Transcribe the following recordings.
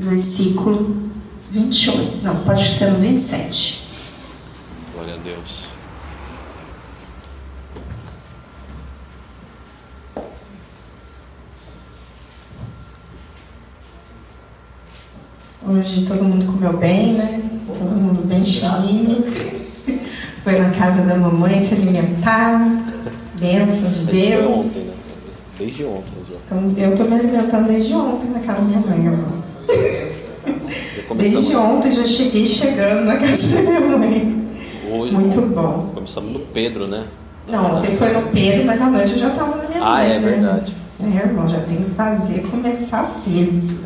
versículo 28. Não, pode ser no 27. Glória a Deus. Hoje todo mundo comeu bem, né? Todo mundo bem cheinho. Foi na casa da mamãe se alimentar. Bênção de Desde Deus. ontem, né? Desde ontem já. Então, eu estou me alimentando desde ontem na casa da minha mãe, irmãos. Começamos Desde ontem já cheguei chegando na casa da minha mãe. hoje. Muito bom. Começamos no Pedro, né? Não, ontem foi no Pedro, mas à noite eu já estava na minha Ah, mãe. é né? verdade. É, irmão, já tem que fazer começar cedo.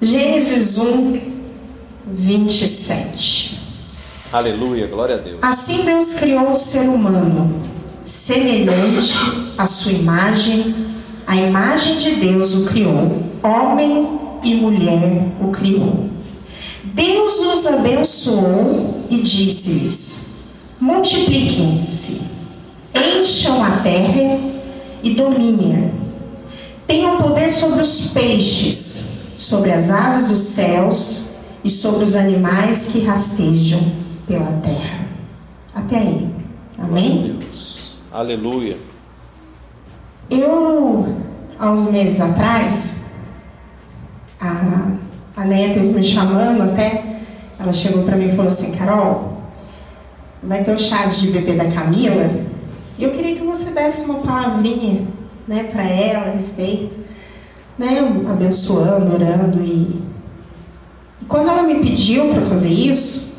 Gênesis 1, 27. Aleluia, glória a Deus. Assim Deus criou o ser humano, semelhante à sua imagem, a imagem de Deus o criou, homem e mulher o criou. Deus os abençoou e disse-lhes: Multipliquem-se, encham a terra e dominem-a. Tenham poder sobre os peixes, sobre as aves dos céus e sobre os animais que rastejam pela terra. Até aí. Amém? Deus. Aleluia. Eu, há uns meses atrás, a, a Neia teve me chamando até, ela chegou para mim e falou assim, Carol, vai ter o chá de bebê da Camila, e eu queria que você desse uma palavrinha né, para ela a respeito, né, abençoando, orando. E, e quando ela me pediu para fazer isso,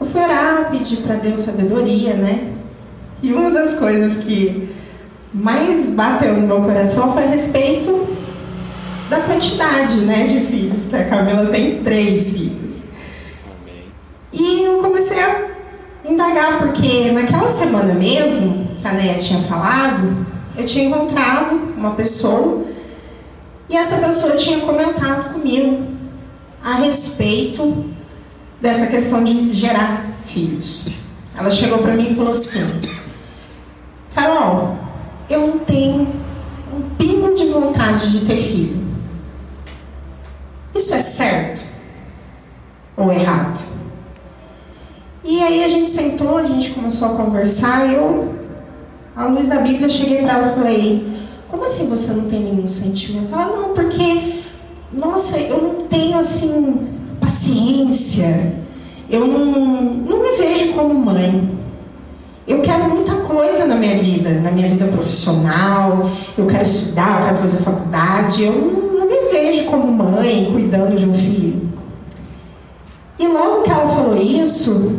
eu fui orar, pedir para Deus sabedoria, né? E uma das coisas que mais bateu no meu coração foi a respeito da quantidade né, de filhos. A Camila tem três filhos. E eu comecei a indagar, porque naquela semana mesmo, que a Néia tinha falado, eu tinha encontrado uma pessoa e essa pessoa tinha comentado comigo a respeito dessa questão de gerar filhos. Ela chegou para mim e falou assim: Carol, eu não tenho um pingo de vontade de ter filho. Isso é certo ou errado? E aí a gente sentou, a gente começou a conversar e eu, à luz da Bíblia, cheguei para ela e falei: Como assim você não tem nenhum sentimento? Ela, não, porque, nossa, eu não tenho assim paciência, eu não, não me vejo como mãe. Eu quero muita coisa na minha vida, na minha vida profissional, eu quero estudar, eu quero fazer faculdade, eu não, vejo como mãe cuidando de um filho. E logo que ela falou isso,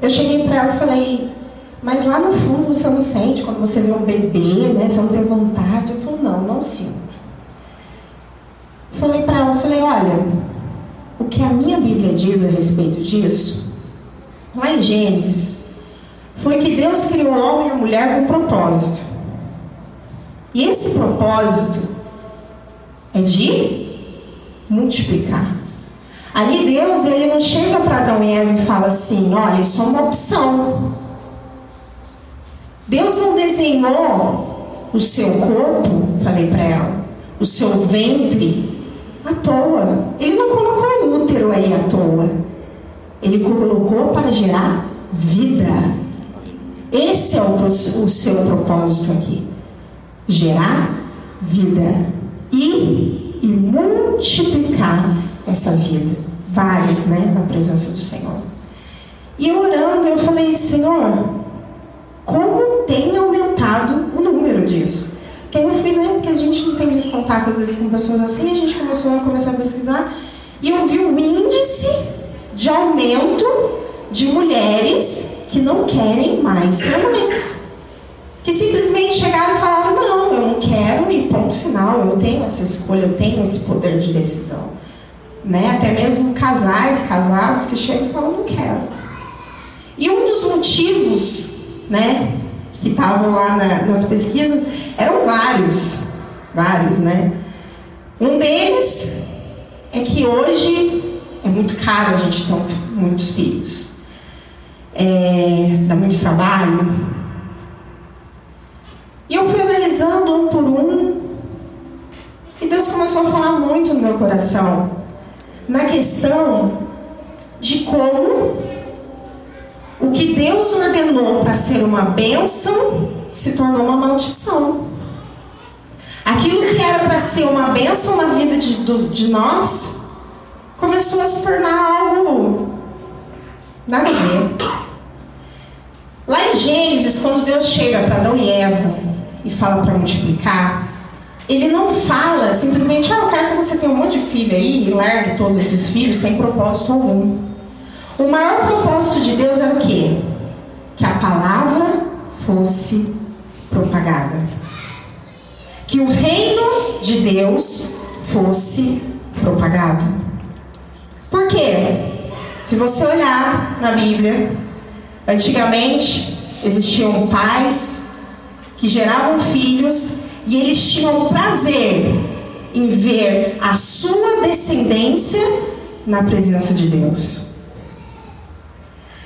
eu cheguei para ela e falei, mas lá no fundo você não sente quando você vê um bebê, né? Você não tem vontade? Eu falei, não, não sinto. Falei para ela, falei, olha, o que a minha Bíblia diz a respeito disso, lá em Gênesis, foi que Deus criou o homem e a mulher com propósito. E esse propósito é de multiplicar. Ali Deus, ele não chega para Adão e Eva e fala assim, olha, isso é uma opção. Deus não desenhou o seu corpo, falei para ela, o seu ventre à toa. Ele não colocou o útero aí à toa. Ele colocou para gerar vida. Esse é o, o seu propósito aqui. Gerar vida. E, e multiplicar essa vida. Várias, né? Na presença do Senhor. E orando, eu falei, Senhor, como tem aumentado o número disso? Porque eu fui, né? Porque a gente não tem contato às vezes com pessoas assim, a gente começou a começar a pesquisar. E eu vi o índice de aumento de mulheres que não querem mais ser mães. Que simplesmente chegaram e falaram, não, eu não quero e ponto final, eu tenho essa escolha, eu tenho esse poder de decisão. Né? Até mesmo casais, casados que chegam e falam, não quero. E um dos motivos, né, que estavam lá na, nas pesquisas, eram vários, vários, né? Um deles é que hoje é muito caro a gente ter muitos filhos. É, dá muito trabalho. E eu fui analisando um por um E Deus começou a falar muito no meu coração na questão de como o que Deus ordenou para ser uma bênção se tornou uma maldição. Aquilo que era para ser uma bênção na vida de, de nós começou a se tornar algo nada a ver. Lá em Gênesis, quando Deus chega para Adão e Eva e fala para multiplicar, ele não fala simplesmente, ah, eu quero que você tenha um monte de filho aí e largue todos esses filhos sem propósito algum. O maior propósito de Deus era o quê? Que a palavra fosse propagada. Que o reino de Deus fosse propagado. Por quê? Se você olhar na Bíblia, antigamente existiam pais que geravam filhos e eles tinham prazer em ver a sua descendência na presença de Deus.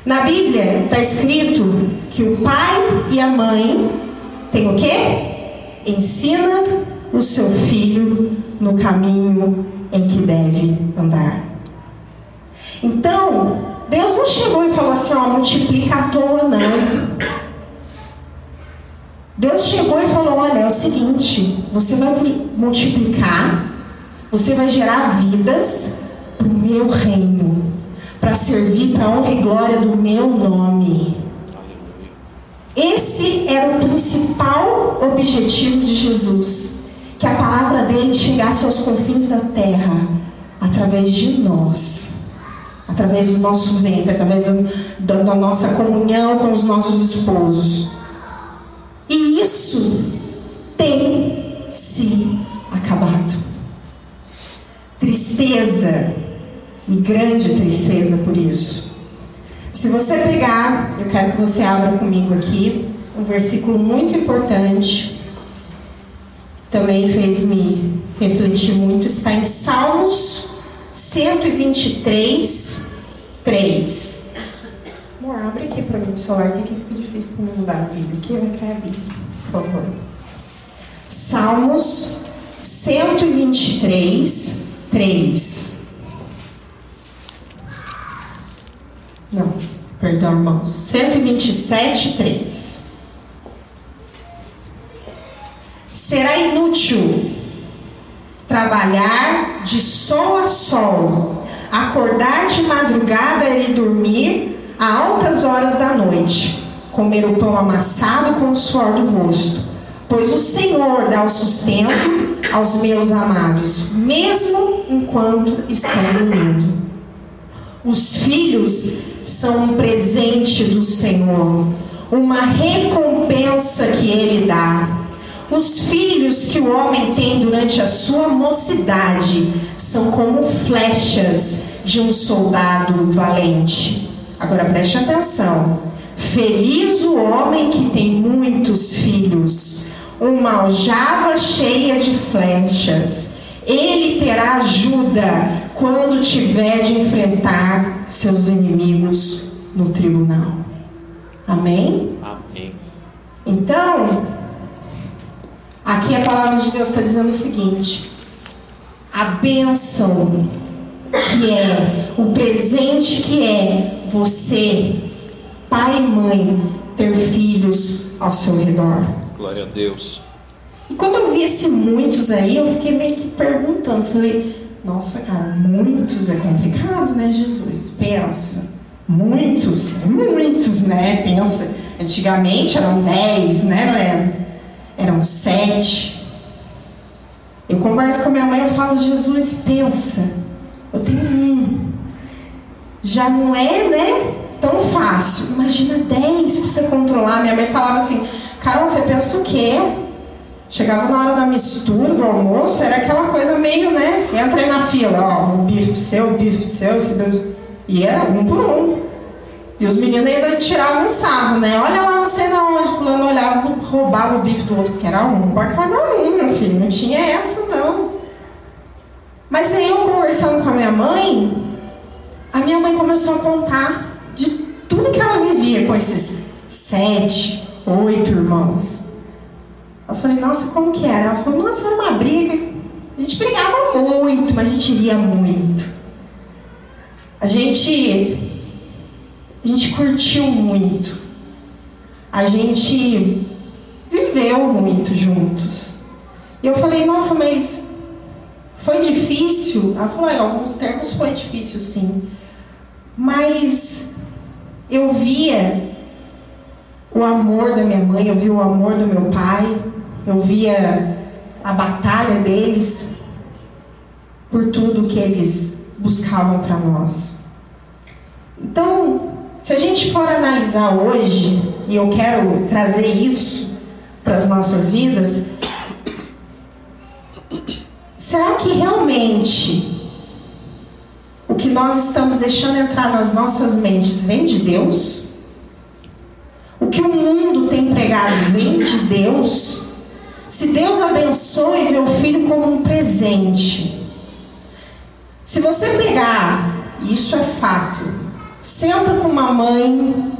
Na Bíblia está escrito que o pai e a mãe têm o quê? Ensina o seu filho no caminho em que deve andar. Então, Deus não chegou e falou assim, ó, multiplica à toa, não. Deus chegou e falou: Olha, é o seguinte, você vai multiplicar, você vai gerar vidas para o meu reino, para servir para a honra e glória do meu nome. Esse era o principal objetivo de Jesus: que a palavra dele chegasse aos confins da terra, através de nós, através do nosso ventre, através da, da nossa comunhão com os nossos esposos. Tristeza, e grande tristeza por isso. Se você pegar, eu quero que você abra comigo aqui, um versículo muito importante, também fez me refletir muito, está em Salmos 123, 3. Amor, abre aqui para mim o celular, que fica difícil para mudar a Bíblia. Aqui vai cair a Bíblia, por favor. Salmos 123, 3. Não, perdão, irmãos. 127, 3. Será inútil trabalhar de sol a sol, acordar de madrugada e dormir a altas horas da noite, comer o pão amassado com o suor do rosto, pois o Senhor dá o sustento aos meus amados, mesmo enquanto estão dormindo. Os filhos são um presente do Senhor, uma recompensa que Ele dá. Os filhos que o homem tem durante a sua mocidade são como flechas de um soldado valente. Agora preste atenção. Feliz o homem que tem muitos filhos, uma aljava cheia de flechas. Ele terá ajuda quando tiver de enfrentar seus inimigos no tribunal. Amém? Amém. Então, aqui a palavra de Deus está dizendo o seguinte: a bênção que é, o presente que é você, pai e mãe, ter filhos ao seu redor. Glória a Deus. E quando eu vi esse muitos aí, eu fiquei meio que perguntando, falei, nossa cara, muitos é complicado, né, Jesus? Pensa. Muitos, muitos, né? Pensa. Antigamente eram dez, né, Léo? Eram sete. Eu converso com a minha mãe e falo, Jesus, pensa eu tenho um. Já não é, né? Tão fácil. Imagina 10 pra você controlar. Minha mãe falava assim, Carol, você pensa o quê? Chegava na hora da mistura, do almoço, era aquela coisa meio, né? Entra aí na fila, ó, o bife seu, o bife seu, esse e era um por um. E os meninos ainda tiravam um sarro, né? Olha lá, não sei na onde, fulano olhava, roubava o bife do outro, que era um para cada um, meu filho. Não tinha essa, não. Mas aí eu conversando com a minha mãe, a minha mãe começou a contar de tudo que ela vivia com esses sete, oito irmãos. Eu falei, nossa, como que era? Ela falou, nossa, era uma briga. A gente brigava muito, mas a gente ria muito. A gente. A gente curtiu muito. A gente viveu muito juntos. E eu falei, nossa, mas foi difícil? Ela falou, em alguns termos foi difícil sim. Mas eu via o amor da minha mãe, eu via o amor do meu pai, eu via a batalha deles por tudo que eles buscavam para nós. Então, se a gente for analisar hoje, e eu quero trazer isso para as nossas vidas, será que realmente o que nós estamos deixando entrar nas nossas mentes vem de Deus? Pregado vem de Deus? Se Deus abençoa e vê o filho como um presente, se você pegar, isso é fato, senta com uma mãe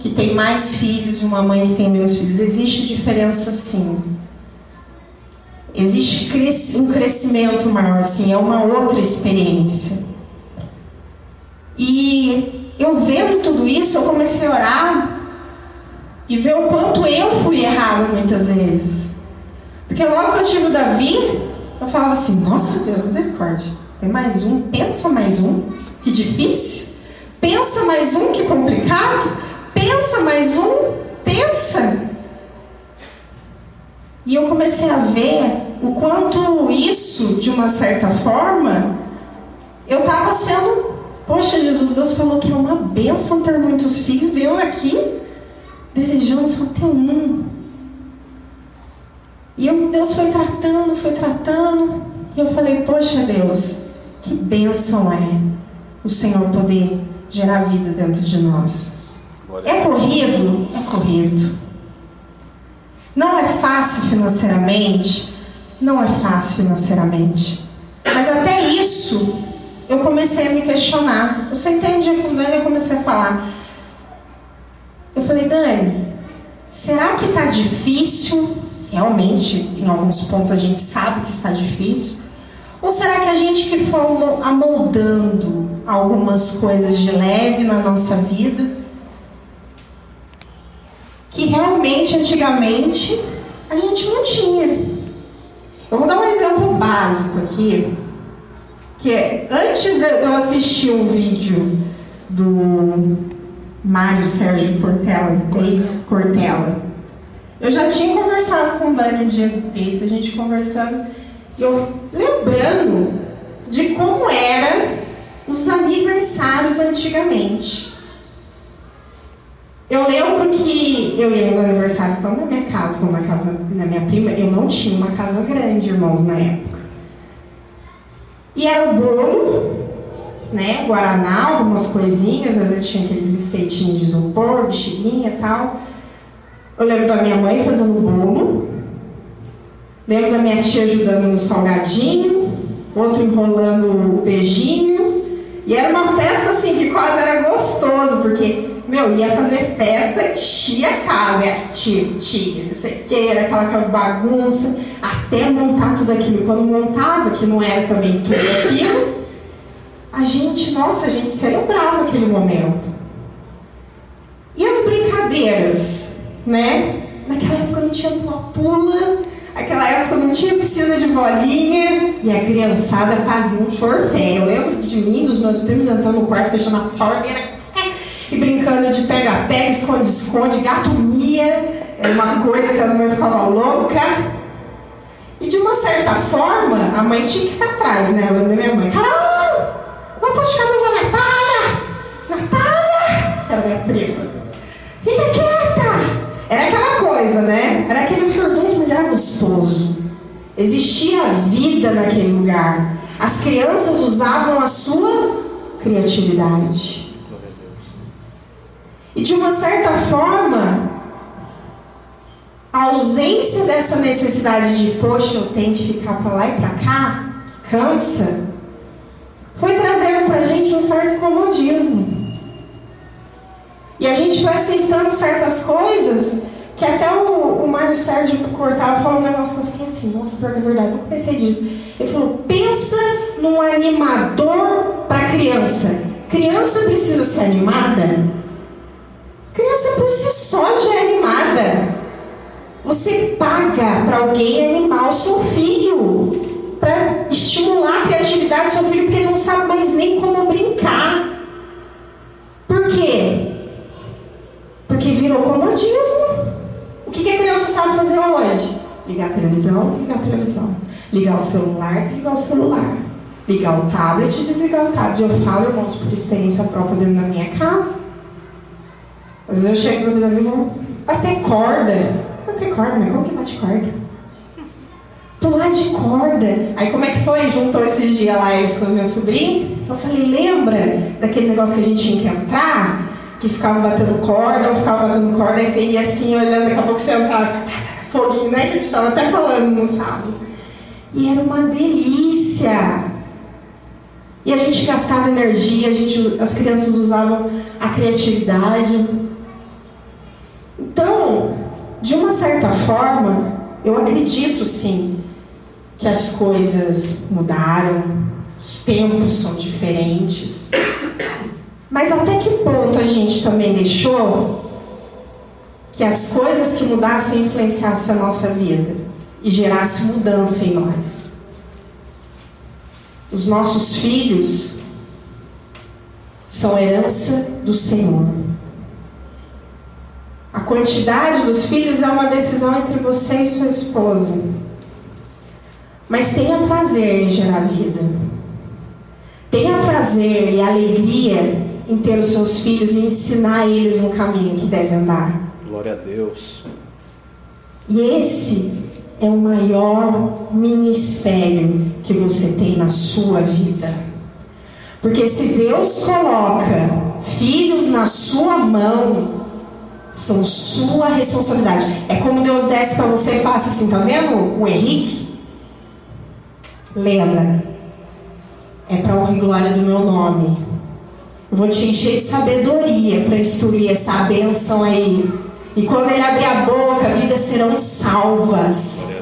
que tem mais filhos e uma mãe que tem menos filhos, existe diferença sim. Existe um crescimento maior, sim, é uma outra experiência. E eu vendo tudo isso, eu comecei a orar e ver o quanto eu fui errado muitas vezes. Porque logo que eu tive o Davi, eu falava assim, nossa Deus, misericórdia, tem mais um, pensa mais um, que difícil. Pensa mais um, que complicado. Pensa mais um, pensa. E eu comecei a ver o quanto isso, de uma certa forma, eu estava sendo. Poxa, Jesus, Deus falou que é uma bênção ter muitos filhos, e eu aqui desejando só ter um. E eu, Deus foi tratando, foi tratando, e eu falei, poxa Deus, que bênção é o Senhor poder gerar vida dentro de nós. É corrido? É corrido. Não é fácil financeiramente? Não é fácil financeiramente. Mas até isso, eu comecei a me questionar. Você entende com o Dani? Eu comecei a falar. Eu falei, Dani, será que está difícil? Realmente, em alguns pontos a gente sabe que está difícil. Ou será que a gente que for amoldando algumas coisas de leve na nossa vida, que realmente antigamente a gente não tinha. Eu vou dar um exemplo básico aqui, que é antes de eu assistir um vídeo do Mário Sérgio Cortella, ex Cortella, eu já tinha conversado com o Dani um dia desse, a gente conversando, eu lembrando de como era os aniversários antigamente. Eu lembro que eu ia nos aniversários tanto na minha casa como na casa da minha prima. Eu não tinha uma casa grande, irmãos, na época. E era o bolo, né? Guaraná, algumas coisinhas, às vezes tinha aqueles enfeitinhos de isopor, bexiginha e tal. Eu lembro da minha mãe fazendo bolo. Lembro da minha tia ajudando no salgadinho, outro enrolando o beijinho. E era uma festa assim que quase era gostoso, porque meu, ia fazer festa, enchia a casa, é tio, tia, não sei o que, era aquela bagunça, até montar tudo aquilo. Quando montava, que não era também tudo aquilo, a gente, nossa, a gente celebrava aquele momento. E as brincadeiras, né? Naquela época não tinha pula-pula, naquela época não tinha piscina de bolinha, e a criançada fazia um chorfé. Eu lembro de mim, dos meus primos entrando no quarto, fechando a porta, e brincando de pega-pega, esconde-esconde, gato mia, era uma coisa que as mães ficavam loucas. E de uma certa forma, a mãe tinha que ficar atrás, né? Eu minha mãe, Carol, ficar com a Natália! Natália! Era minha prima. Fica quieta! Era aquela coisa, né? Era aquele furdunço, mas era gostoso. Existia vida naquele lugar. As crianças usavam a sua criatividade. E de uma certa forma, a ausência dessa necessidade de, poxa, eu tenho que ficar para lá e para cá, cansa, foi trazendo para a gente um certo comodismo. E a gente foi aceitando certas coisas que até o, o Mário Sérgio Cortado falou um negócio que eu fiquei assim, nossa, pior que é verdade, eu pensei disso. Ele falou, pensa num animador para criança. Criança precisa ser animada? Criança por si só já é animada. Você paga para alguém animar o seu filho, do seu filho, porque não sabe mais nem como brincar. Por quê? Porque virou comodismo. O que, que a criança sabe fazer hoje? Ligar a televisão, desligar a televisão. Ligar o celular, desligar o celular. Ligar o tablet, desligar o tablet. Eu falo, irmãos, por experiência própria dentro da minha casa. Às vezes eu chego no Davi e vou bater corda. Bater corda, mas como que bate corda? Pular de corda. Aí como é que foi? Juntou esses dias lá eles com meu sobrinho. Eu falei, lembra daquele negócio que a gente tinha que entrar? que ficava batendo corda, ou ficava batendo corda, aí você ia assim olhando, daqui a pouco você entrava, foguinho, né? Que a gente estava até falando no sábado. E era uma delícia. E a gente gastava energia, a gente, as crianças usavam a criatividade. Então, de uma certa forma, eu acredito sim que as coisas mudaram, os tempos são diferentes. Mas até que ponto a gente também deixou que as coisas que mudassem influenciassem a nossa vida e gerassem mudança em nós? Os nossos filhos são herança do Senhor. A quantidade dos filhos é uma decisão entre você e sua esposa. Mas tenha prazer em gerar vida. Tenha prazer e alegria em ter os seus filhos e ensinar eles no caminho que devem andar. Glória a Deus. E esse é o maior ministério que você tem na sua vida. Porque se Deus coloca filhos na sua mão, são sua responsabilidade. É como Deus desce para você e passa assim, tá vendo? O Henrique? Lembra? É para honra e glória do meu nome. Eu vou te encher de sabedoria para instruir essa benção aí. E quando ele abrir a boca, vidas serão salvas.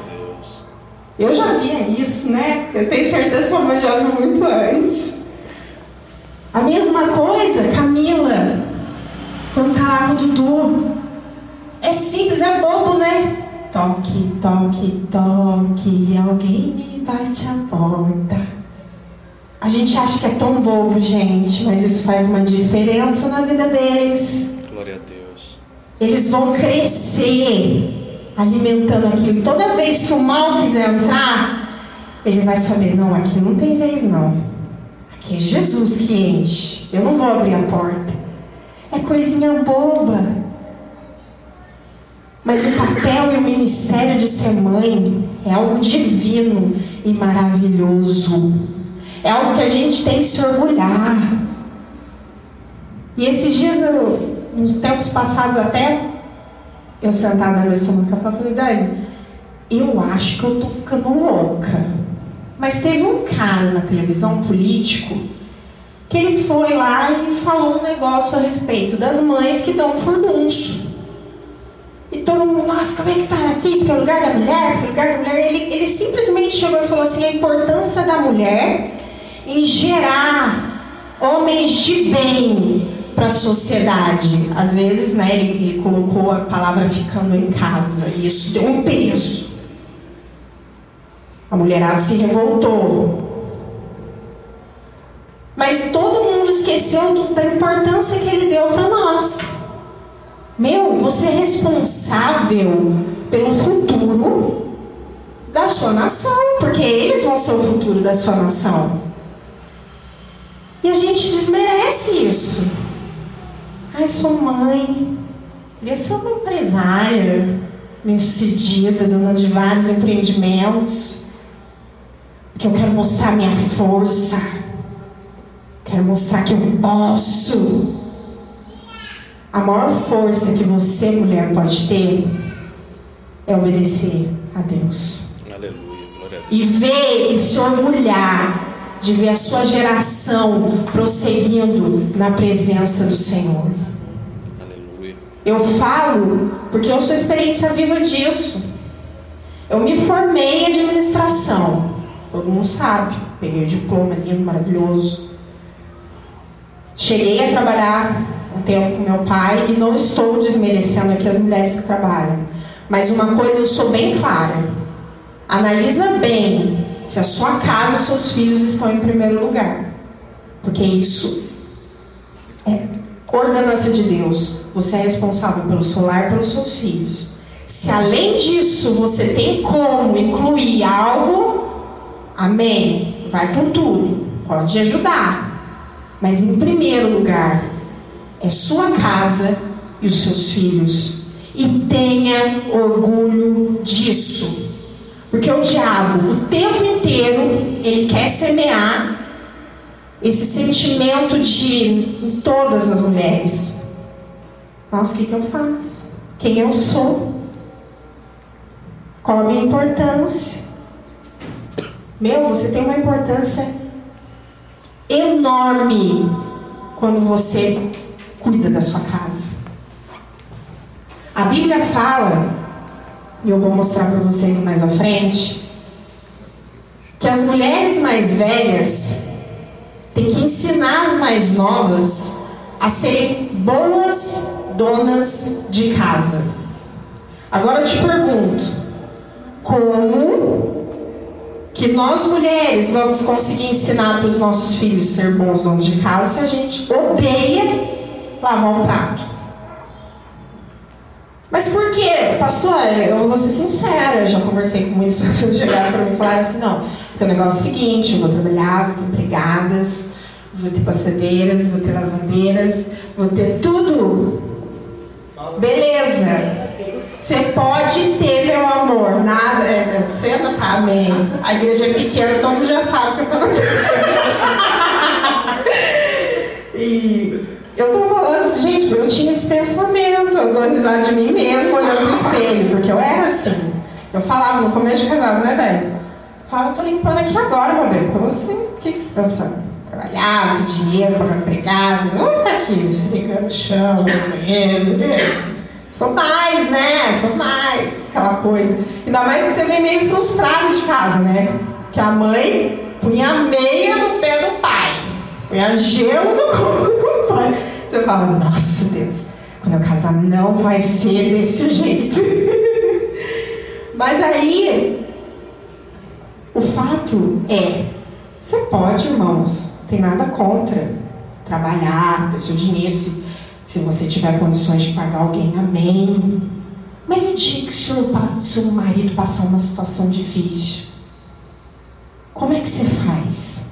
Eu já via isso, né? Eu tenho certeza que a mãe já viu muito antes. A mesma coisa, Camila, quando tá lá com o Dudu. É simples, é bobo, né? Toque, toque, toque, alguém me bate a porta. A gente acha que é tão bobo, gente, mas isso faz uma diferença na vida deles. Glória a Deus. Eles vão crescer alimentando aquilo. Toda vez que o mal quiser entrar, ele vai saber: não, aqui não tem vez, não. Aqui é Jesus que enche. Eu não vou abrir a porta. É coisinha boba. Mas o papel e o ministério de ser mãe é algo divino e maravilhoso. É algo que a gente tem que se orgulhar. E esses dias, eu, nos tempos passados até, eu sentada minha estômago, eu falei, Dani, eu acho que eu tô ficando louca. Mas teve um cara na televisão, político, que ele foi lá e falou um negócio a respeito das mães que dão furdunço. E todo mundo, nossa, como é que tá assim? Porque é o lugar da mulher, porque é o lugar da mulher. Ele, ele simplesmente chegou e falou assim: a importância da mulher em gerar homens de bem para a sociedade. Às vezes, né, ele, ele colocou a palavra ficando em casa e isso deu um peso. A mulherada se revoltou. Mas todo mundo esqueceu da importância que ele deu para nós. Meu, você é responsável pelo futuro da sua nação, porque eles vão ser o futuro da sua nação. E a gente desmerece isso. Ai, sou mãe. Queria ser uma empresária bem-sucedida, dona de vários empreendimentos. Porque eu quero mostrar minha força. Quero mostrar que eu posso. A maior força que você, mulher, pode ter é obedecer a Deus. Aleluia, glória a Deus. E ver e se orgulhar de ver a sua geração prosseguindo na presença do Senhor. Aleluia. Eu falo porque eu sou experiência viva disso. Eu me formei em administração. Todo mundo sabe. Peguei o diploma lindo, maravilhoso. Cheguei a trabalhar um tempo com meu pai e não estou desmerecendo aqui as mulheres que trabalham. Mas uma coisa eu sou bem clara. Analisa bem se a sua casa e seus filhos estão em primeiro lugar. Porque isso é ordenança de Deus. Você é responsável pelo seu lar e pelos seus filhos. Se além disso você tem como incluir algo, amém. Vai com tudo. Pode ajudar. Mas em primeiro lugar, é sua casa e os seus filhos. E tenha orgulho disso. Porque o diabo, o tempo inteiro, ele quer semear esse sentimento de em todas as mulheres. Nossa, o que, que eu faço? Quem eu sou? Qual a minha importância? Meu, você tem uma importância enorme quando você cuida da sua casa. A Bíblia fala, e eu vou mostrar para vocês mais à frente, que as mulheres mais velhas têm que ensinar as mais novas a serem boas donas de casa. Agora eu te pergunto, como que nós mulheres vamos conseguir ensinar para os nossos filhos ser bons donos de casa se a gente odeia lavar um prato? Mas por quê? Pastor, eu vou ser sincera, eu já conversei com muitas pessoas que chegaram para mim e falaram assim, não, porque o negócio é o seguinte, eu vou trabalhar, vou ter empregadas, vou ter passadeiras, vou ter lavandeiras, vou ter tudo. Beleza. Você pode ter, meu amor, nada. É, é você não tá, amém. A igreja é pequena, todo mundo já sabe que eu não E eu tô falando, gente, eu tinha esse pensamento, eu dou risada de mim mesma olhando no espelho, porque eu era assim. Eu falava no começo de casado, né, velho? Falava, eu tô limpando aqui agora, meu bem, porque você, o que, que você tá pensando? Trabalhar, ter dinheiro, pagar empregado, não vou ficar aqui, esfregando no chão, banheiro, né? Sou mais, né? Sou mais, aquela coisa. Ainda mais que você vem meio frustrado de casa, né? Que a mãe punha meia no pé do pai, punha gelo no pai. Você fala, nossa Deus, quando eu casar não vai ser desse jeito. Mas aí, o fato é, você pode, irmãos, tem nada contra trabalhar, ter seu dinheiro, se se você tiver condições de pagar alguém, amém. Mas no dia que o seu, seu marido passar uma situação difícil, como é que você faz?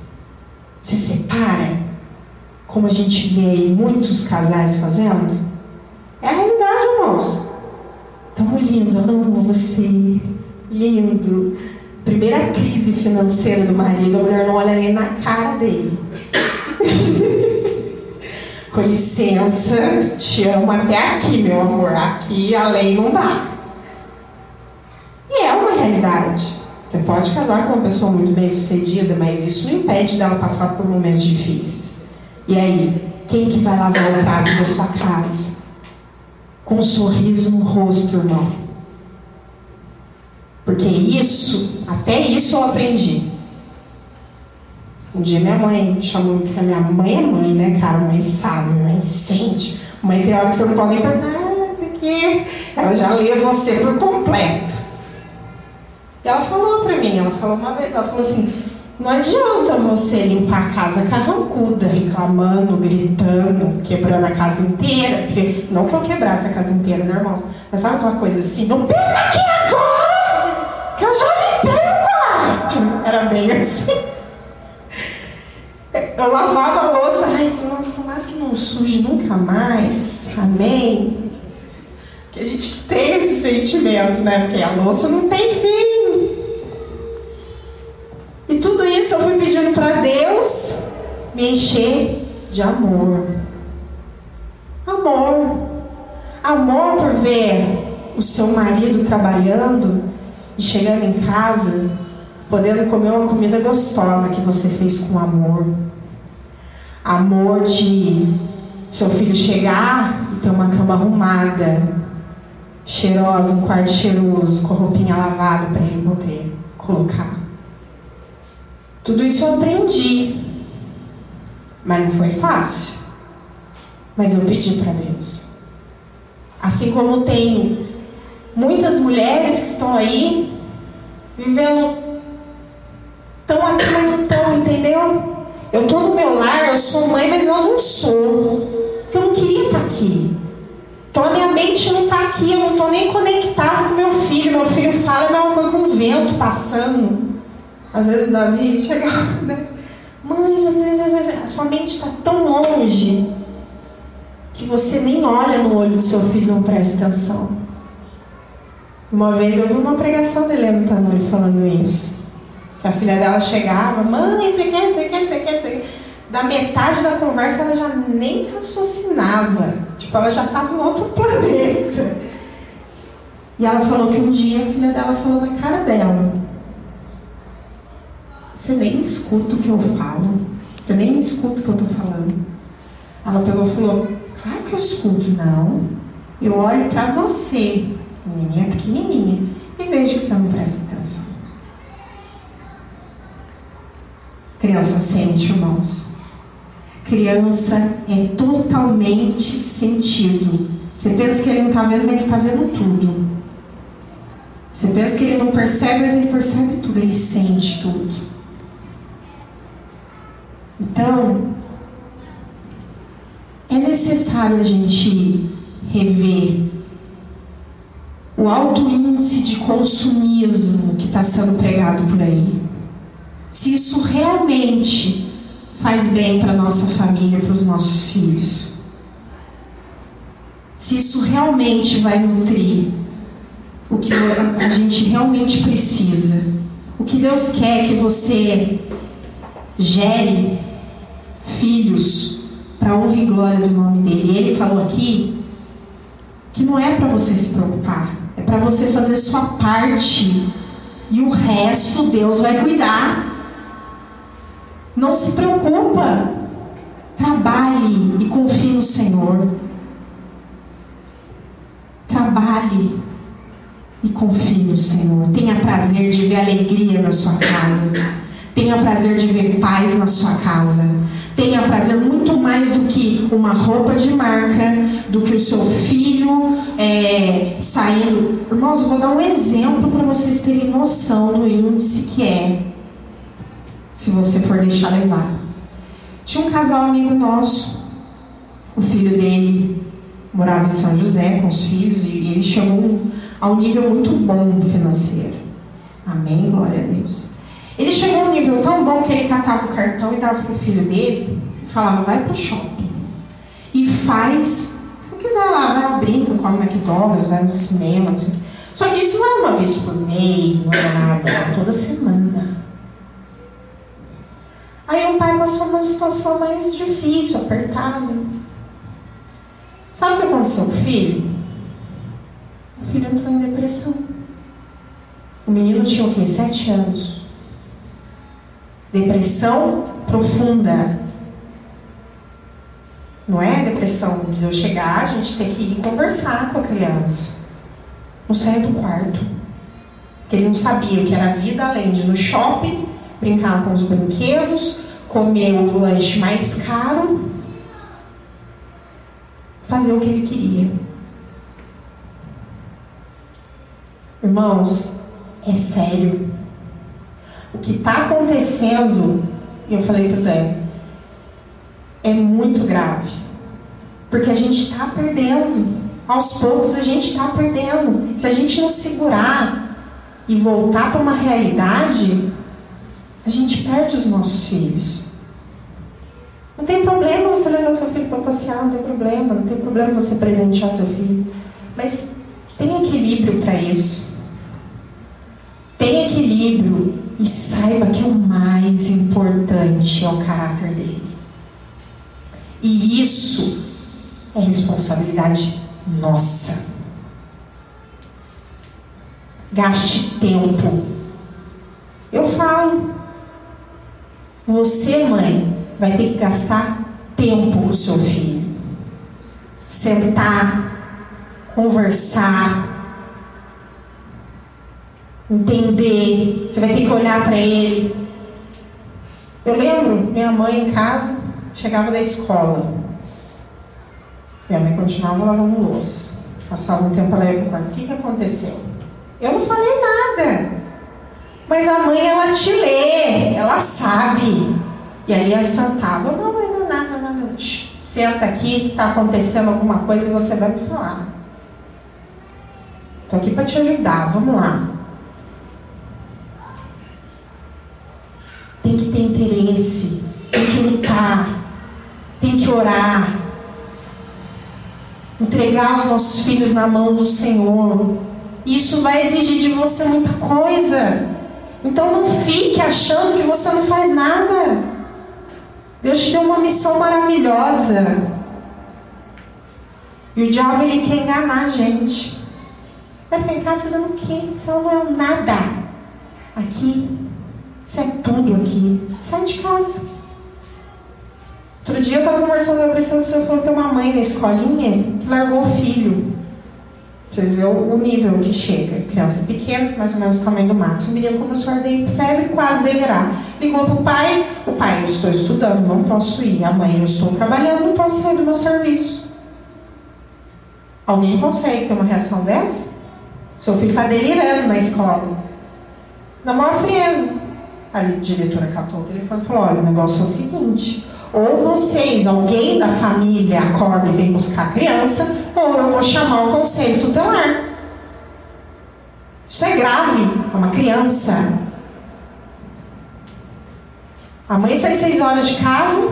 Se separa? Como a gente vê aí muitos casais fazendo? É a realidade, irmãos. Tão lindo, amo você. Lindo. Primeira crise financeira do marido, a mulher não olha nem na cara dele. Com licença, te amo até aqui, meu amor. Aqui além não dá. E é uma realidade. Você pode casar com uma pessoa muito bem sucedida, mas isso não impede dela passar por momentos difíceis. E aí, quem que vai lavar o prato da sua casa? Com um sorriso no rosto, irmão. Porque isso, até isso eu aprendi. Um dia minha mãe chamou, porque minha mãe é mãe, né, cara? Mãe sabe, mãe sente. Mãe tem hora que você não pode nem perguntar, ah, isso aqui. Ela já lê você por completo. E ela falou pra mim, ela falou uma vez, ela falou assim, não adianta você limpar a casa carrancuda, reclamando, gritando, quebrando a casa inteira, porque não que eu quebrasse a casa inteira, né, irmãos? Mas sabe aquela coisa assim, não pensa aqui agora! Que eu já limpei o quarto! Era bem assim. Eu lavava a louça, ai, tomara que não suje nunca mais. Amém. Que a gente tem esse sentimento, né? Porque a louça não tem fim. Isso eu fui pedindo para Deus me encher de amor. Amor. Amor por ver o seu marido trabalhando e chegando em casa, podendo comer uma comida gostosa que você fez com amor amor de seu filho chegar e ter uma cama arrumada, cheirosa, um quarto cheiroso, com roupinha lavada para ele poder colocar. Tudo isso eu aprendi. Mas não foi fácil. Mas eu pedi para Deus. Assim como tem muitas mulheres que estão aí vivendo tão aqui, mas estão, entendeu? Eu estou no meu lar, eu sou mãe, mas eu não sou. Eu não queria estar aqui. Então a minha mente não está aqui, eu não estou nem conectado com meu filho. Meu filho fala, é uma coisa com o vento passando. Às vezes o Davi chegava, né? Mãe, sua mente está tão longe que você nem olha no olho do seu filho não presta atenção. Uma vez eu vi uma pregação da Helena Tanuri falando isso. A filha dela chegava, mãe, você quer, você quer, você quer. Da metade da conversa ela já nem raciocinava. Tipo, ela já estava em outro planeta. E ela falou que um dia a filha dela falou na cara dela: Você nem escuta o que eu falo. Você nem escuta o que eu estou falando. Ela pegou e falou: Claro que eu escuto. Não. Eu olho para você, menininha pequenininha, e vejo que você não presta atenção. Criança sente, irmãos. Criança é totalmente sentido. Você pensa que ele não está vendo, mas ele está vendo tudo. Você pensa que ele não percebe, mas ele percebe tudo, ele sente tudo. Então, é necessário a gente rever o alto índice de consumismo que está sendo pregado por aí. Se isso realmente faz bem para nossa família, para os nossos filhos. Se isso realmente vai nutrir o que a gente realmente precisa. O que Deus quer é que você gere filhos para honra e glória do nome dele. E ele falou aqui que não é para você se preocupar, é para você fazer sua parte e o resto Deus vai cuidar. Não se preocupa. Trabalhe e confie no Senhor. Trabalhe e confie no Senhor. Tenha prazer de ver alegria na sua casa. Tenha prazer de ver paz na sua casa. Tenha prazer muito mais do que uma roupa de marca, do que o seu filho é, saindo. Irmãos, vou dar um exemplo para vocês terem noção do índice que é, se você for deixar levar. Tinha um casal amigo nosso, o filho dele morava em São José com os filhos e ele chegou a um nível muito bom financeiro. Amém? Glória a Deus. Ele chegou a um nível tão bom que ele catava o cartão e dava pro filho dele e falava, vai pro shopping. E faz, se quiser lá, vai lá, brinca, come McDonald's, vai no cinema, não sei. Só que isso não é uma vez por mês, não é nada, é toda semana. Aí o pai passou uma situação mais difícil, apertada. Sabe o que aconteceu com o filho? O filho entrou em depressão. O menino tinha o quê? Sete anos. Depressão profunda. Não é depressão de eu chegar, a gente tem que ir conversar com a criança. Não saia do quarto. Porque ele não sabia o que era a vida além de ir no shopping, brincar com os brinquedos, comer o lanche mais caro, fazer o que ele queria. Irmãos, é sério. Que está acontecendo, eu falei para o Dan, é muito grave. Porque a gente está perdendo. Aos poucos a gente está perdendo. Se a gente não segurar e voltar para uma realidade, a gente perde os nossos filhos. Não tem problema você levar seu filho para passear, não tem problema, não tem problema você presentear seu filho. Mas tem equilíbrio para isso. Tem equilíbrio e saiba que o mais importante é o caráter dele. E isso é responsabilidade nossa. Gaste tempo. Eu falo. Você, mãe, vai ter que gastar tempo com o seu filho. sentar, conversar, entender. Você vai ter que olhar para ele. Eu lembro, minha mãe em casa chegava da escola. Minha mãe continuava lavando louça. Passava um tempo ela ia quarto. O que, que aconteceu? Eu não falei nada. Mas a mãe, ela te lê, ela sabe. E aí ela sentava. Não, mãe, não, nada, nada. não. Senta aqui, está acontecendo alguma coisa e você vai me falar. Estou aqui para te ajudar, vamos lá. Interesse, tem que lutar, tem que orar, entregar os nossos filhos na mão do Senhor. Isso vai exigir de você muita coisa. Então não fique achando que você não faz nada. Deus te deu uma missão maravilhosa. E o diabo ele quer enganar a gente. Vai ficar em casa fazendo o quê? Você não é nada. Aqui, você é tudo aqui. Sai de casa. Outro dia eu estava conversando com a pessoa que falou que uma mãe na escolinha que largou o filho. Vocês verem o nível que chega. Criança pequena, mais ou menos o tamanho do Max. O menino começou a arder febre, quase delirar. Ligou para o pai. O pai, eu estou estudando, não posso ir. A mãe, eu estou trabalhando, não posso sair do meu serviço. Alguém consegue ter uma reação dessa? Seu filho está delirando na escola. Na maior frieza. A diretora catou o telefone e falou, olha, o negócio é o seguinte ou vocês, alguém da família, acorda e vem buscar a criança, ou eu vou chamar o conselho tutelar. Isso é grave para uma criança. A mãe sai seis horas de casa,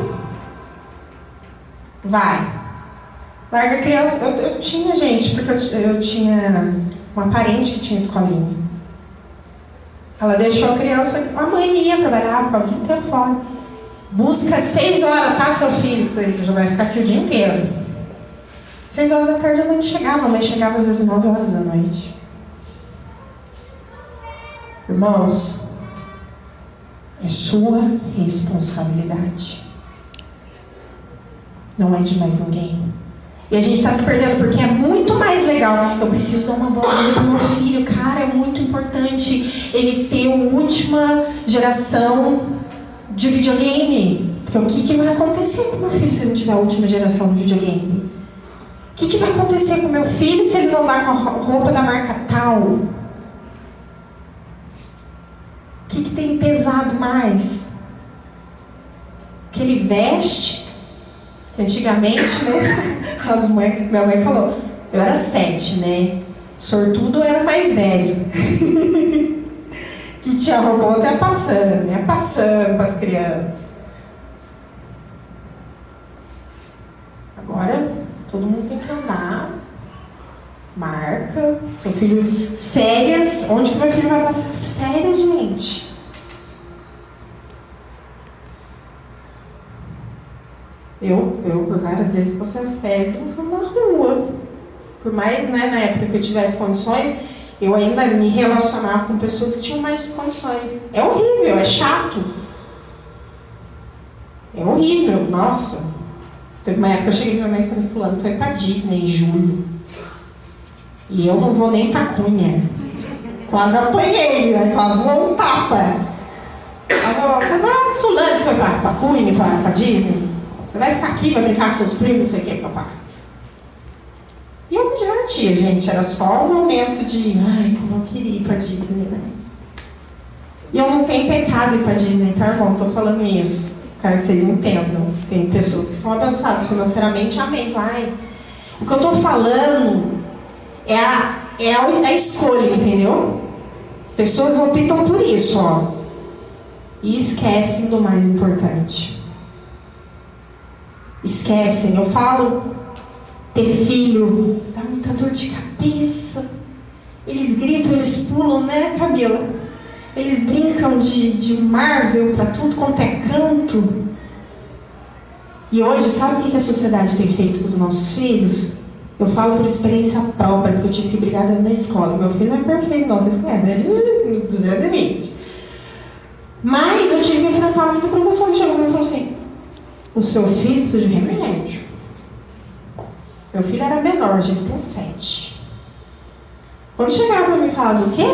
vai. Larga a criança. Eu, eu tinha, gente, porque eu, eu tinha uma parente que tinha escolinha. Ela deixou a criança, a mãe ia trabalhar, ficava o dia inteiro fora. Busca seis horas, tá, seu filho? Você já vai ficar aqui o dia inteiro. Seis horas da tarde a mãe chegava. A mãe chegava às vezes nove horas da noite. Irmãos, é sua responsabilidade. Não é de mais ninguém. E a gente está se perdendo porque é muito mais legal. Eu preciso dar uma vida para meu filho. Cara, é muito importante ele ter a última geração de videogame. Porque o que, que vai acontecer com meu filho se ele não tiver a última geração de videogame? O que, que vai acontecer com meu filho se ele não andar com a roupa da marca tal? O que, que tem pesado mais? Que ele veste? Antigamente, né? As minha mãe falou, eu era sete, né? Sortudo era mais velho. que tinha robô até passando, ia passando para as crianças. Agora, todo mundo tem que andar, marca, seu filho, férias, onde que meu filho vai passar as férias, gente? Eu, eu por várias vezes passei as férias na rua. Por mais, né, na época que eu tivesse condições, eu ainda me relacionava com pessoas que tinham mais condições. É horrível, é chato. É horrível, nossa. Teve uma época que eu cheguei pra minha mãe e falei, fulano, foi pra Disney em julho. E eu não vou nem pra Cunha. Quase apanhei, né? Quase um tapa. Agora, ah, fulano foi pra, pra Cunha, pra, pra Disney. Você vai ficar aqui, vai brincar com seus primos, não sei o que, papai. E eu me divertia, gente. Era só um momento de, ai, como eu queria ir pra Disney, né? E eu não tenho pecado ir pra Disney, tá, irmão? Tô falando isso. Quero que vocês entendam. Tem pessoas que são abençoadas financeiramente, amém, vai. O que eu tô falando é a, é a, a escolha, entendeu? Pessoas optam por isso, ó. E esquecem do mais importante. Esquecem. Eu falo ter filho dá muita dor de cabeça. Eles gritam, eles pulam, né, Camila? Eles brincam de, de Marvel para tudo quanto é canto. E hoje, sabe o que a sociedade tem feito com os nossos filhos? Eu falo por experiência própria, porque eu tive que brigar dentro da escola. Meu filho não é perfeito, não, vocês conhecem, ele é 220. Mas eu tive que enfrentar muita promoção. Chegou e falou assim: o seu filho precisa de remédio. Meu filho era menor, ele tem sete. Quando chegava para me falar do quê?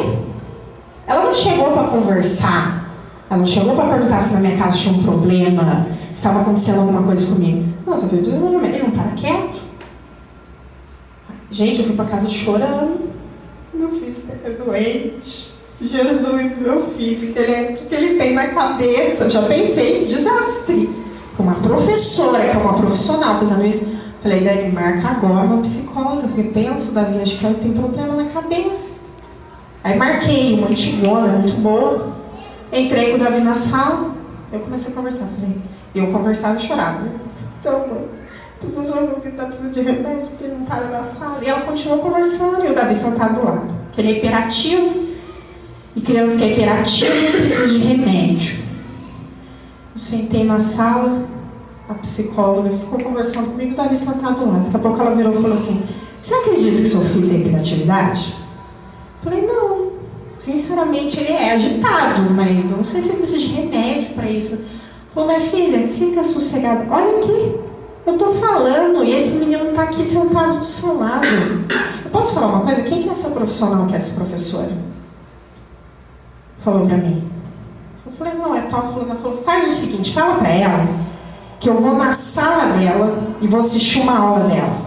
Ela não chegou para conversar. Ela não chegou para perguntar se na minha casa tinha um problema, se estava acontecendo alguma coisa comigo. Nossa, eu falei, ele não para quieto. Gente, eu fui para casa chorando. Meu filho é doente. Jesus, meu filho, o que, que ele tem na cabeça? Já pensei, desastre. Com uma professora, que é uma profissional fazendo isso. Falei, Dani, marca agora uma psicóloga, porque penso, Davi, acho que ela tem problema na cabeça. Aí marquei uma antigona, muito boa. Entrei com o Davi na sala. Eu comecei a conversar. Falei, eu conversava e chorava. Então, moça, o professor falou que está precisando de remédio, porque ele não para na sala. E ela continuou conversando e o Davi sentado do lado. Ele é hiperativo. E criança que é hiperativa precisa de remédio. Sentei na sala, a psicóloga ficou conversando comigo, Davi sentado lá. Daqui a pouco ela virou e falou assim: Você acredita que seu filho tem hiperatividade? Eu falei: Não. Sinceramente, ele é agitado, mas eu não sei se precisa de remédio para isso. Falou: Minha filha, fica sossegada. Olha aqui, eu tô falando e esse menino tá aqui sentado do seu lado. Eu posso falar uma coisa? Quem que é essa profissional que é essa professora? Falou para mim. Falei: Não, é tal. Ela falou: Faz o seguinte, fala para ela que eu vou na sala dela e vou assistir uma aula dela.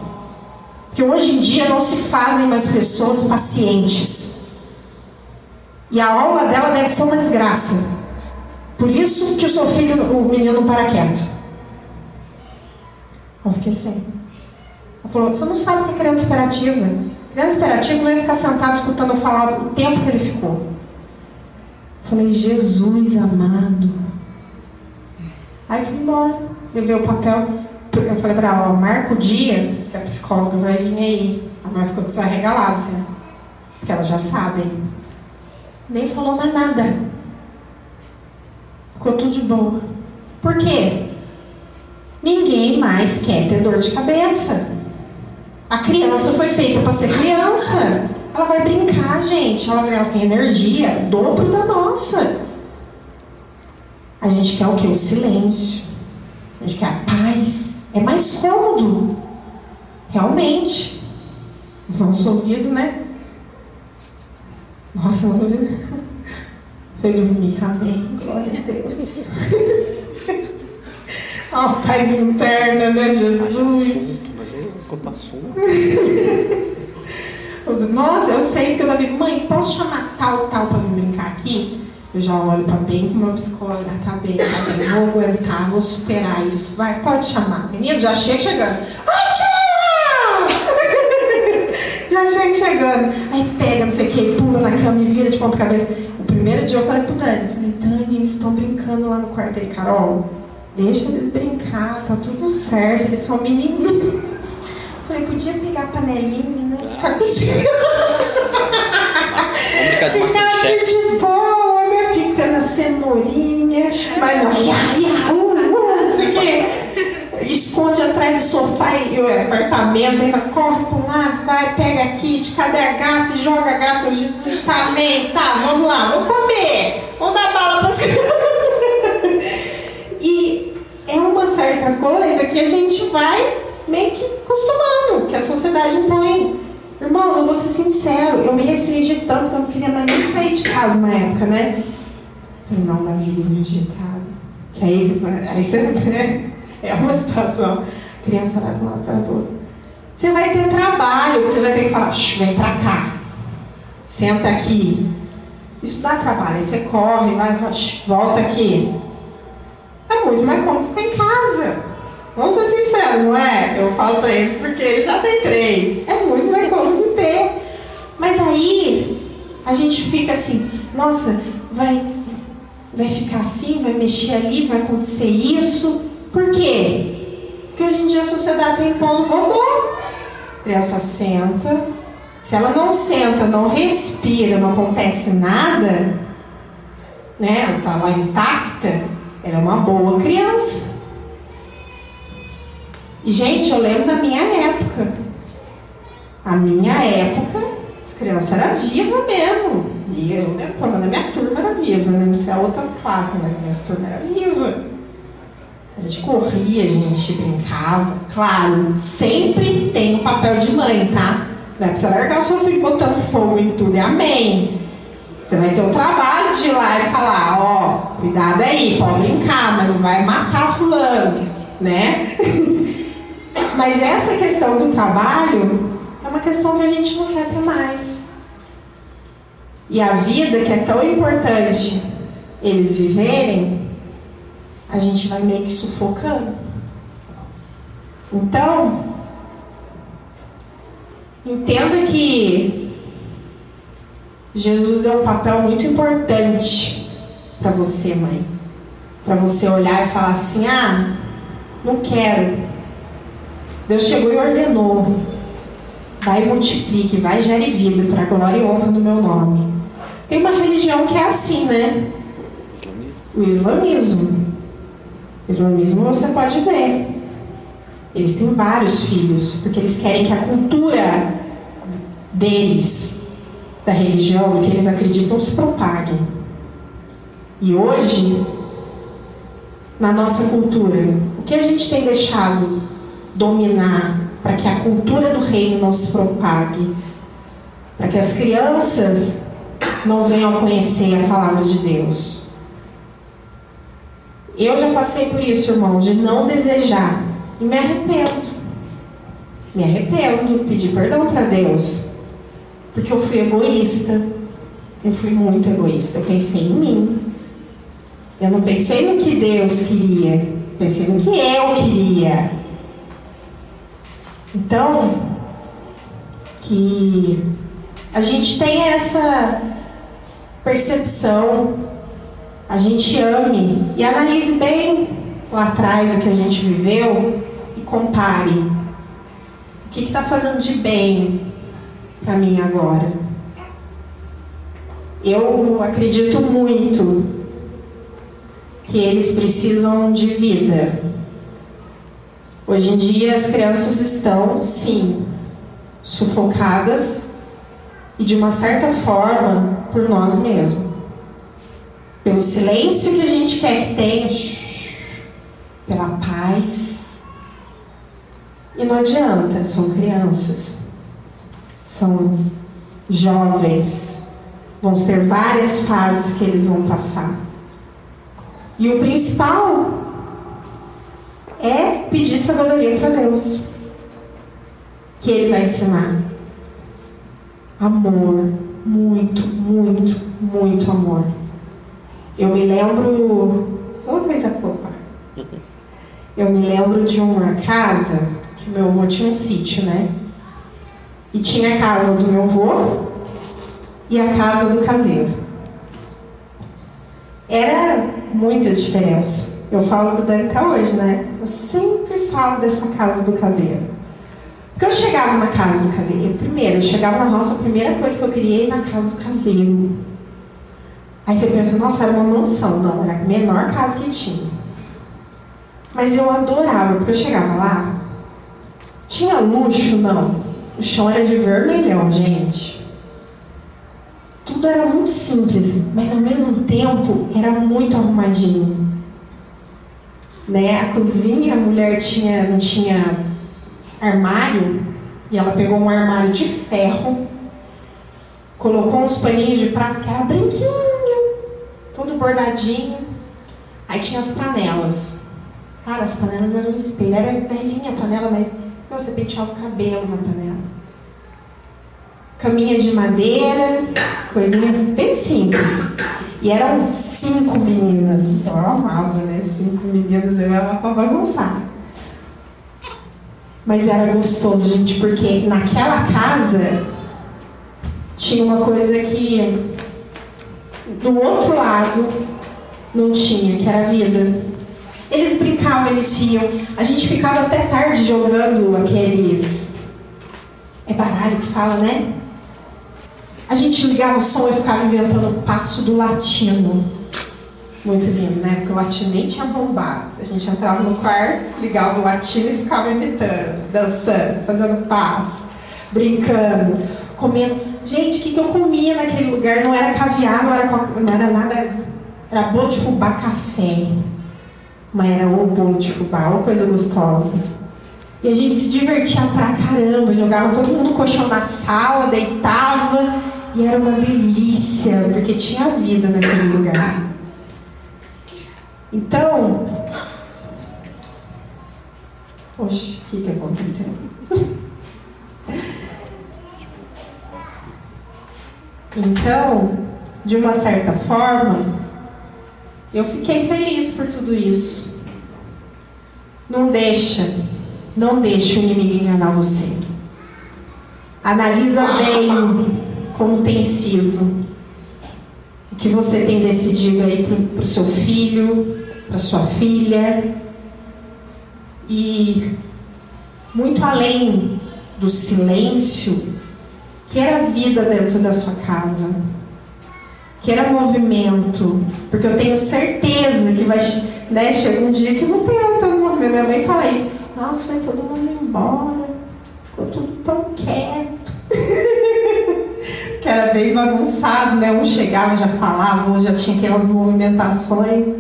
Porque hoje em dia não se fazem mais pessoas pacientes. E a aula dela deve ser uma desgraça. Por isso que o seu filho, o menino, para quieto. Eu fiquei assim. Ela falou, você não sabe o que é criança esperativa. Criança esperativa não ia ficar sentado escutando eu falar o tempo que ele ficou. Falei, Jesus amado. Aí fui embora levei o papel, eu falei para ela, ó, marca o dia que a psicóloga vai vir aí. A mãe ficou desarregalada, assim, porque elas já sabem. Nem falou mais nada. Ficou tudo de boa. Por quê? Ninguém mais quer ter dor de cabeça. A criança foi feita para ser criança. Ela vai brincar, gente. Ela, ela tem energia, dobro da nossa. A gente quer o quê? O silêncio. Acho que a paz é mais cômodo. Realmente. Nosso ouvido, né? Nossa, não foi dormir. Amém. Glória a Deus. Ó, oh, paz interna, né, Jesus? Nossa, eu sei que o Davi, mãe, posso chamar tal, tal para me brincar aqui? Eu já olho para bem com uma psicóloga, tá bem, tá bem, vou aguentar, vou superar isso. Vai, pode chamar. Menino, já chega chegando. Ai, já chega chegando. Aí pega, não sei o que, pula na cama e vira de ponta cabeça. O primeiro dia eu falei pro Dani, falei, Dani, eles estão brincando lá no quarto dele, Carol. Deixa eles brincar, tá tudo certo, eles são menininhos. Falei, podia pegar a panelinha, né? Ficar cozinhando. Ficar de boa picando a cenourinha, mas não, ia, ia, uh, uh, não sei o quê. Esconde atrás do sofá e o apartamento, ainda corre para um lado, vai, pega aqui, cadê a gata e joga a gata, Jesus, tá, amém, tá, vamos lá, vamos comer, vamos dar bala para as E é uma certa coisa que a gente vai meio que acostumando, que a sociedade impõe. Irmãos, eu vou ser sincero, eu me restringi tanto que eu não queria mais nem sair de casa uma época, né? não da vida digitado. Que aí, aí você né? é uma situação. A criança vai para lado para. Você vai ter trabalho, você vai ter que falar, vem para cá, senta aqui. Isso dá trabalho, aí você corre, vai, volta aqui. É muito mais como ficar em casa. Vamos ser sinceros, não é? Eu falo para eles porque já tem três. É muito mais cômodo de ter. Mas aí a gente fica assim, nossa, vai, vai ficar assim, vai mexer ali, vai acontecer isso. Por quê? Porque hoje em dia a sociedade tem ponto robô. A criança senta. Se ela não senta, não respira, não acontece nada, né? Ela está lá intacta, ela é uma boa criança. E, gente, eu lembro da minha época. A minha época, as crianças eram vivas mesmo. E eu, né, pelo menos a minha turma era viva, né? Não sei outras classes, mas a minha turma era viva. A A gente corria, a gente brincava. Claro, sempre tem o papel de mãe, tá? Não é pra você largar o seu filho botando fogo em tudo, é amém. Você vai ter o trabalho de ir lá e falar, ó, cuidado aí, pode brincar, mas não vai matar fulano, né? mas essa questão do trabalho é uma questão que a gente não quer ter mais. E a vida que é tão importante eles viverem, a gente vai meio que sufocando. Então, entenda que Jesus deu um papel muito importante para você, mãe. Para você olhar e falar assim: ah, não quero. Deus chegou e ordenou. Vai e multiplique, vai e gere vida para a glória e honra do meu nome. Tem uma religião que é assim, né? Islamismo. O islamismo. O islamismo você pode ver. Eles têm vários filhos, porque eles querem que a cultura deles, da religião, do que eles acreditam, se propague. E hoje, na nossa cultura, o que a gente tem deixado dominar para que a cultura do reino não se propague? Para que as crianças não venham a conhecer a palavra de Deus. Eu já passei por isso, irmão, de não desejar. E me arrependo. Me arrependo, pedi perdão para Deus. Porque eu fui egoísta. Eu fui muito egoísta. Eu pensei em mim. Eu não pensei no que Deus queria. Pensei no que eu queria. Então, que a gente tenha essa percepção, a gente ame e analise bem lá atrás o que a gente viveu e compare. O que está fazendo de bem para mim agora? Eu acredito muito que eles precisam de vida. Hoje em dia as crianças estão, sim, sufocadas e de uma certa forma por nós mesmos. Pelo silêncio que a gente quer que tenha, pela paz. E não adianta, são crianças, são jovens, vão ter várias fases que eles vão passar. E o principal é pedir sabedoria para Deus, que Ele vai ensinar. Amor, muito, muito, muito amor. Eu me lembro. Uma coisa pouca. Eu me lembro de uma casa que meu avô tinha um sítio, né? E tinha a casa do meu avô e a casa do caseiro. Era muita diferença. Eu falo pro Dani até hoje, né? Eu sempre falo dessa casa do caseiro. Porque eu chegava na casa do caseiro, primeiro, eu chegava na roça, a primeira coisa que eu queria é ir na casa do caseiro. Aí você pensa, nossa, era uma mansão. Não, era a menor casa que tinha. Mas eu adorava, porque eu chegava lá, tinha luxo, não. O chão era de vermelhão, gente. Tudo era muito simples, mas ao mesmo tempo era muito arrumadinho. Né? A cozinha, a mulher tinha, não tinha armário, e ela pegou um armário de ferro, colocou uns paninhos de prata que era branquinho, todo bordadinho. Aí tinha as panelas. Cara, as panelas eram um espelho, era velhinha a panela, mas você penteava o cabelo na panela. Caminha de madeira, coisinhas bem simples. E eram cinco meninas. Eu amava, né? Cinco meninas, eu era pra bagunçar. Mas era gostoso, gente, porque naquela casa tinha uma coisa que do outro lado não tinha, que era a vida. Eles brincavam, eles iam. A gente ficava até tarde jogando aqueles. É baralho que fala, né? A gente ligava o som e ficava inventando o passo do latino. Muito lindo, né? Porque o latino nem tinha bombado. A gente entrava no quarto, ligava o latino e ficava imitando, dançando, fazendo passo, brincando, comendo. Gente, o que, que eu comia naquele lugar? Não era caviar, não era, não era nada. Era bolo de fubá, café. Mas era o bolo de fubá, uma coisa gostosa. E a gente se divertia pra caramba, jogava todo mundo no colchão na sala, deitava, e era uma delícia, porque tinha vida naquele lugar. Então, poxa, o que, que aconteceu? Então, de uma certa forma, eu fiquei feliz por tudo isso. Não deixa, não deixa o inimigo enganar você. Analisa bem como tem sido o que você tem decidido aí para o seu filho, para sua filha. E muito além do silêncio, que era vida dentro da sua casa, que era movimento, porque eu tenho certeza que vai né, um dia que não tem tanto movimento. Minha mãe fala isso, nossa, foi todo mundo embora, ficou tudo tão quieto. que era bem bagunçado, né? Um chegava, já falava, ou já tinha aquelas movimentações.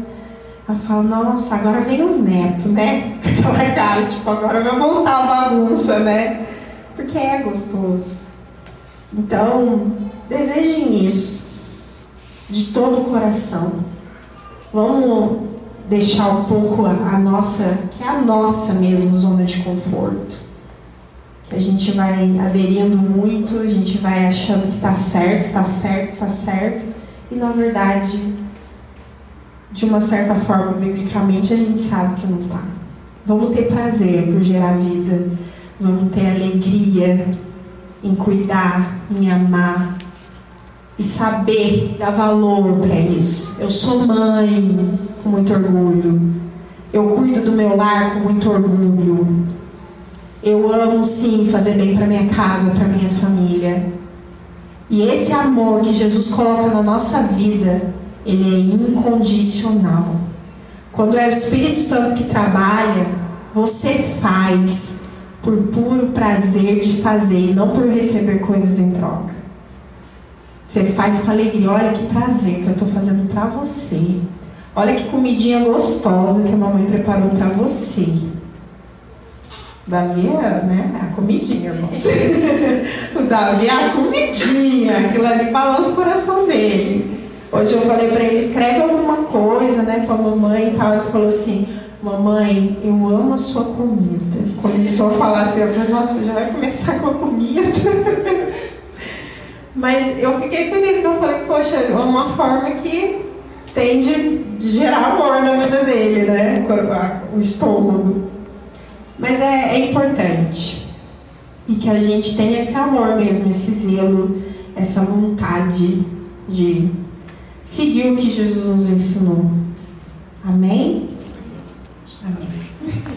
Ela fala, nossa, agora vem os netos, né? Aquela cara, tipo, agora vai voltar a bagunça, né? Porque é gostoso. Então, desejem isso de todo o coração. Vamos deixar um pouco a, a nossa, que é a nossa mesmo zona de conforto. A gente vai aderindo muito, a gente vai achando que está certo, está certo, está certo, e na verdade, de uma certa forma, biblicamente, a gente sabe que não está. Vamos ter prazer por gerar vida, vamos ter alegria em cuidar, em amar e saber dar valor para isso. Eu sou mãe com muito orgulho. Eu cuido do meu lar com muito orgulho. Eu amo sim fazer bem para minha casa, para minha família. E esse amor que Jesus coloca na nossa vida, ele é incondicional. Quando é o Espírito Santo que trabalha, você faz por puro prazer de fazer, não por receber coisas em troca. Você faz com alegria. Olha que prazer que eu estou fazendo para você. Olha que comidinha gostosa que a mamãe preparou para você. Davi é né, a comidinha, irmãos. o Davi é a comidinha. Aquilo ali balança o coração dele. Hoje eu falei para ele, escreve alguma coisa, né, com a mamãe e tal. Ele falou assim, Mamãe, eu amo a sua comida. Começou a falar assim, eu falei, nossa, já vai começar com a comida. Mas eu fiquei feliz, que eu falei, poxa, é uma forma que tem de gerar amor na vida dele, né? O estômago. Mas é, é importante. E que a gente tenha esse amor mesmo, esse zelo, essa vontade de seguir o que Jesus nos ensinou. Amém? Amém.